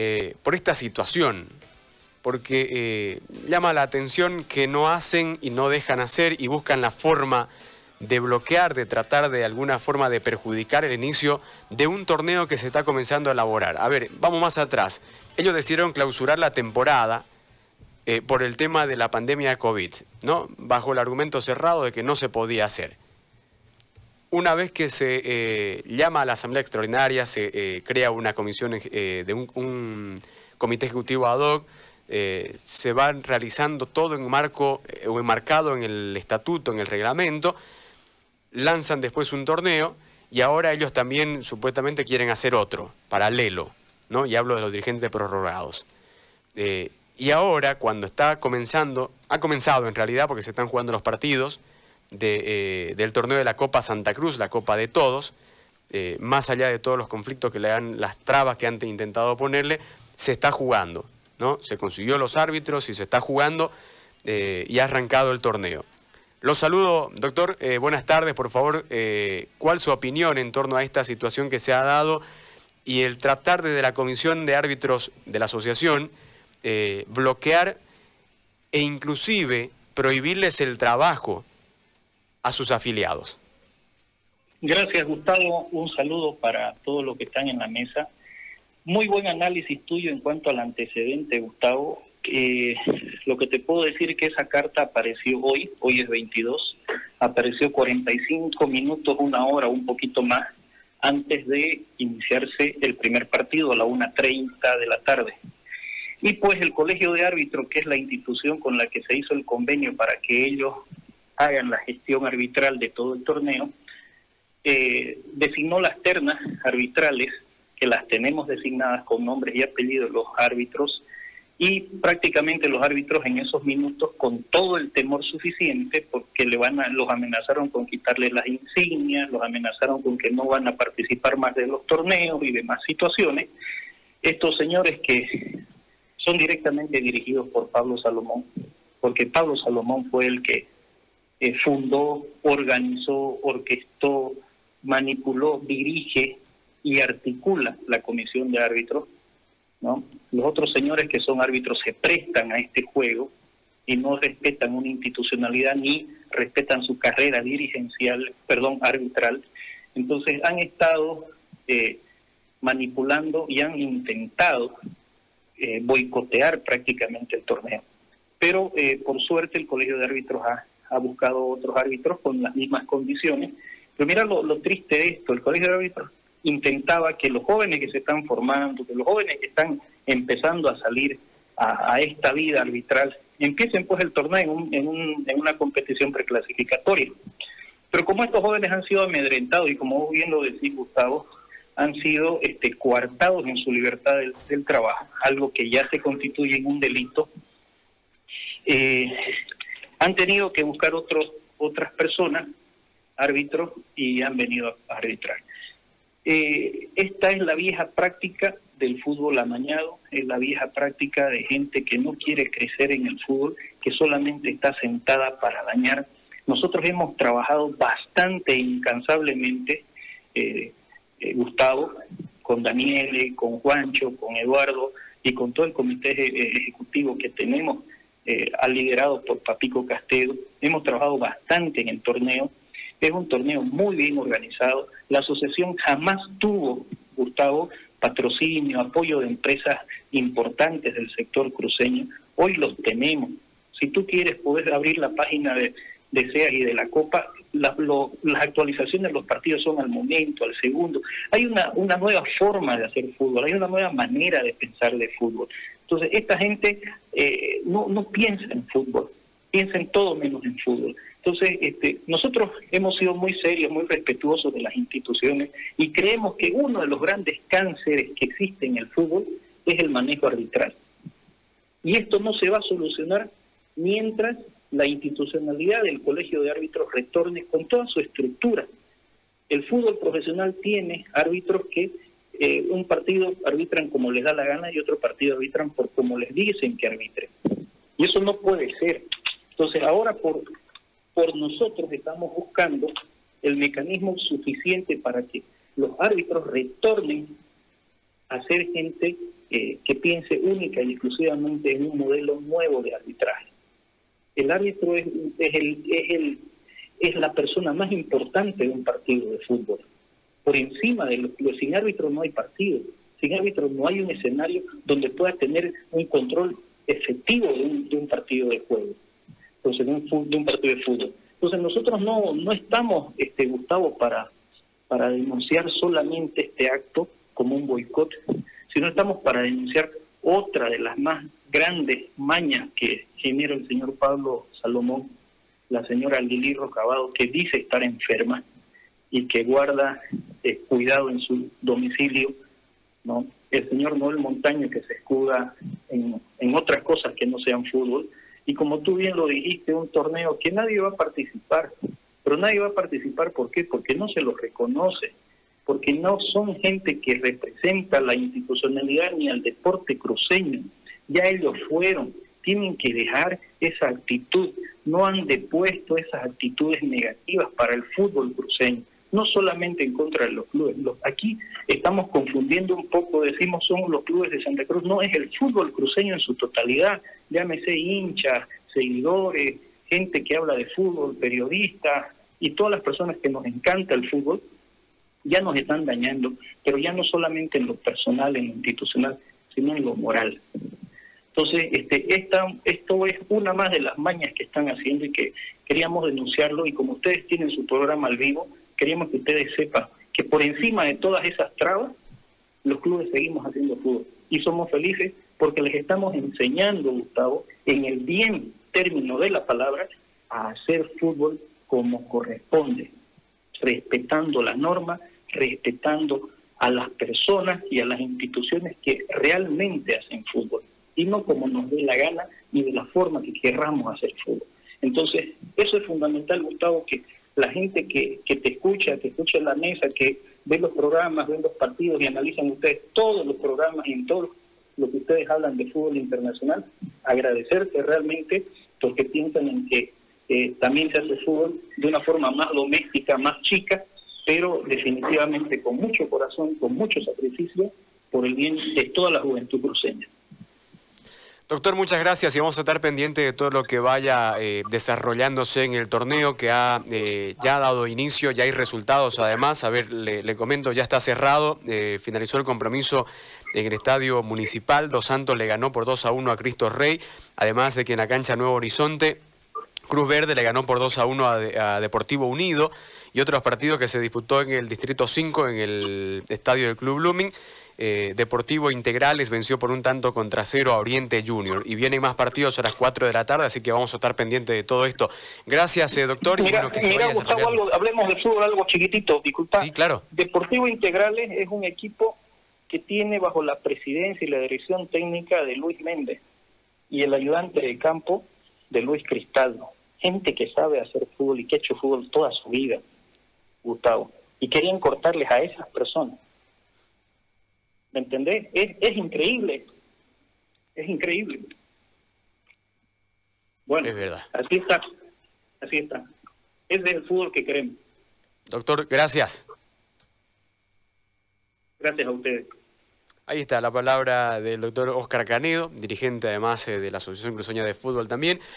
eh, por esta situación, porque eh, llama la atención que no hacen y no dejan hacer y buscan la forma de bloquear, de tratar de alguna forma de perjudicar el inicio de un torneo que se está comenzando a elaborar. A ver, vamos más atrás. Ellos decidieron clausurar la temporada eh, por el tema de la pandemia de COVID, ¿no? Bajo el argumento cerrado de que no se podía hacer. Una vez que se eh, llama a la Asamblea Extraordinaria, se eh, crea una comisión de un, comité ejecutivo ad hoc, se va realizando todo en marco o enmarcado en el estatuto, en el reglamento, lanzan después un torneo y ahora ellos también supuestamente quieren hacer otro, paralelo, ¿no? Y hablo de los dirigentes prorrogados. Y ahora, cuando está comenzando, ha comenzado en realidad porque se están jugando los partidos eh, del torneo de la Copa Santa Cruz, la Copa de Todos, eh, más allá de todos los conflictos que le dan, las trabas que han intentado ponerle, se está jugando, ¿no? Se consiguió los árbitros y se está jugando eh, y ha arrancado el torneo. Los saludo, doctor. buenas tardes, por favor. ¿Cuál su opinión en torno a esta situación que se ha dado y el tratar desde la Comisión de Árbitros de la Asociación bloquear e inclusive prohibirles el trabajo a sus afiliados. Gracias Gustavo, un saludo para todos los que están en la mesa. Muy buen análisis tuyo en cuanto al antecedente, Gustavo. Eh, lo que te puedo decir es que esa carta apareció hoy, hoy es 22, apareció 45 minutos, una hora, un poquito más, antes de iniciarse el primer partido a la 1.30 de la tarde. Y pues el Colegio de Árbitros, que es la institución con la que se hizo el convenio para que ellos hagan la gestión arbitral de todo el torneo, eh, designó las ternas arbitrales, que las tenemos designadas con nombres y apellidos los árbitros, y prácticamente los árbitros en esos minutos con todo el temor suficiente porque le van a, los amenazaron con quitarle las insignias, los amenazaron con que no van a participar más de los torneos y demás situaciones. Estos señores que son directamente dirigidos por Pablo Salomón, porque Pablo Salomón fue el que eh, fundó, organizó, orquestó, manipuló, dirige y articula la comisión de árbitros. ¿no? Los otros señores que son árbitros se prestan a este juego y no respetan una institucionalidad ni respetan su carrera dirigencial, perdón, arbitral. Entonces han estado eh, manipulando y han intentado eh, boicotear prácticamente el torneo. Pero eh, por suerte el Colegio de Árbitros ha, ha, buscado otros árbitros con las mismas condiciones. Pero mira lo, triste de esto, el Colegio de Árbitros intentaba que los jóvenes que se están formando, que los jóvenes que están empezando a salir a, esta vida arbitral, empiecen pues el torneo en, en, en una competición preclasificatoria. Pero como estos jóvenes han sido amedrentados y como bien lo decís, Gustavo, han sido este, coartados en su libertad del, trabajo, algo que ya se constituye en un delito. Eh, han tenido que buscar otros, otras personas, árbitros, y han venido a arbitrar. Eh, esta es la vieja práctica del fútbol amañado, es la vieja práctica de gente que no quiere crecer en el fútbol, que solamente está sentada para dañar. Nosotros hemos trabajado bastante incansablemente eh, eh, Gustavo, con Daniele, con Juancho, con Eduardo y con todo el comité ejecutivo que tenemos, eh, liderado por Papico Castedo. Hemos trabajado bastante en el torneo. Es un torneo muy bien organizado. La asociación jamás tuvo, Gustavo, patrocinio, apoyo de empresas importantes del sector cruceño. Hoy los tenemos. Si tú quieres, puedes abrir la página de, de y de la Copa las actualizaciones de los partidos son al momento, al segundo. Hay una, una nueva forma de hacer fútbol, hay una nueva manera de pensar de fútbol. Entonces, esta gente eh, no, no piensa en fútbol, piensa en todo menos en fútbol. Entonces, este, nosotros hemos sido muy serios, muy respetuosos de las instituciones y creemos que uno de los grandes cánceres que existe en el fútbol es el manejo arbitral. Y esto no se va a solucionar mientras la institucionalidad del Colegio de Árbitros retorne con toda su estructura. El fútbol profesional tiene árbitros que eh, un partido arbitran como les da la gana y otro partido arbitran por como les dicen que arbitren. Y eso no puede ser. Entonces ahora por, por nosotros estamos buscando el mecanismo suficiente para que los árbitros retornen a ser gente eh, que piense única y exclusivamente en un modelo nuevo de arbitraje. El árbitro es, es, el, es, el, es la persona más importante de un partido de fútbol. Por encima de los sin árbitro no hay partido, sin árbitro no hay un escenario donde pueda tener un control efectivo de un, de un partido de juego, entonces de un, de partido de fútbol. Entonces nosotros no, no estamos, este, Gustavo, para, para denunciar solamente este acto como un boicot, sino estamos para denunciar otra de las más grandes mañas que genera el señor Pablo Salomón, la señora Lili Rocabado, que dice estar enferma y que guarda eh, cuidado en su domicilio, ¿no? El señor Noel Montaño que se escuda en, en otras cosas que no sean fútbol, y como tú bien lo dijiste, un torneo que nadie va a participar, pero nadie va a participar, ¿por qué? Porque no se lo reconoce, porque no son gente que representa la institucionalidad ni al deporte cruceño. Ya ellos fueron, tienen que dejar esa actitud, no han depuesto esas actitudes negativas para el fútbol cruceño, no solamente en contra de los clubes. aquí estamos confundiendo un poco, decimos son los clubes de Santa Cruz, no es el fútbol cruceño en su totalidad, llámese hinchas, seguidores, gente que habla de fútbol, periodistas y todas las personas que nos encanta el fútbol, ya nos están dañando, pero ya no solamente en lo personal, en lo institucional, sino en lo moral. Entonces, este, esta, esto es una más de las mañas que están haciendo y que queríamos denunciarlo y como ustedes tienen su programa al vivo, queríamos que ustedes sepan que por encima de todas esas trabas, los clubes seguimos haciendo fútbol y somos felices porque les estamos enseñando, Gustavo, en el bien término de la palabra, a hacer fútbol como corresponde, respetando la norma, respetando a las personas y a las instituciones que realmente hacen fútbol, y no como nos dé la gana ni de la forma que querramos hacer fútbol. Entonces, eso es fundamental, Gustavo, que la gente que, que te escucha, que escucha en la mesa, que ve los programas, ve los partidos y analizan ustedes todos los programas y en todo lo que ustedes hablan de fútbol internacional, agradecerte realmente porque piensan en que eh, también se hace fútbol de una forma más doméstica, más chica, pero definitivamente con mucho corazón, con mucho sacrificio, por el bien de toda la juventud cruceña. Doctor, muchas gracias y vamos a estar pendientes de todo lo que vaya eh, desarrollándose en el torneo que ha eh, ya ha dado inicio, ya hay resultados además. A ver, le, comento, ya está cerrado, eh, finalizó el compromiso en el estadio municipal. Dos Santos le ganó por 2 a 1 a Cristo Rey, además de que en la cancha Nuevo Horizonte, Cruz Verde le ganó por 2 a 1 a Deportivo Unido y otros partidos que se disputó en el Distrito 5, en el estadio del Club Blooming. Eh, Deportivo Integrales venció por un tanto contra cero a Oriente Junior. Y vienen más partidos a las 4 de la tarde, así que vamos a estar pendientes de todo esto. Gracias, eh, doctor. Mira, Gustavo, hablemos de fútbol algo chiquitito, disculpa. Sí, claro. Deportivo Integrales es un equipo que tiene bajo la presidencia y la dirección técnica de Luis Méndez y el ayudante de campo de Luis Cristaldo. Gente que sabe hacer fútbol y que ha hecho fútbol toda su vida. Gustavo, y querían cortarles a esas personas. ¿Me entendés? Es, es increíble. Es increíble. Bueno, es verdad. así está. Así está. Es del fútbol que queremos. Doctor, gracias. Gracias a ustedes. Ahí está la palabra del doctor Oscar Canedo, dirigente además eh, de la Asociación Cruceña de Fútbol también.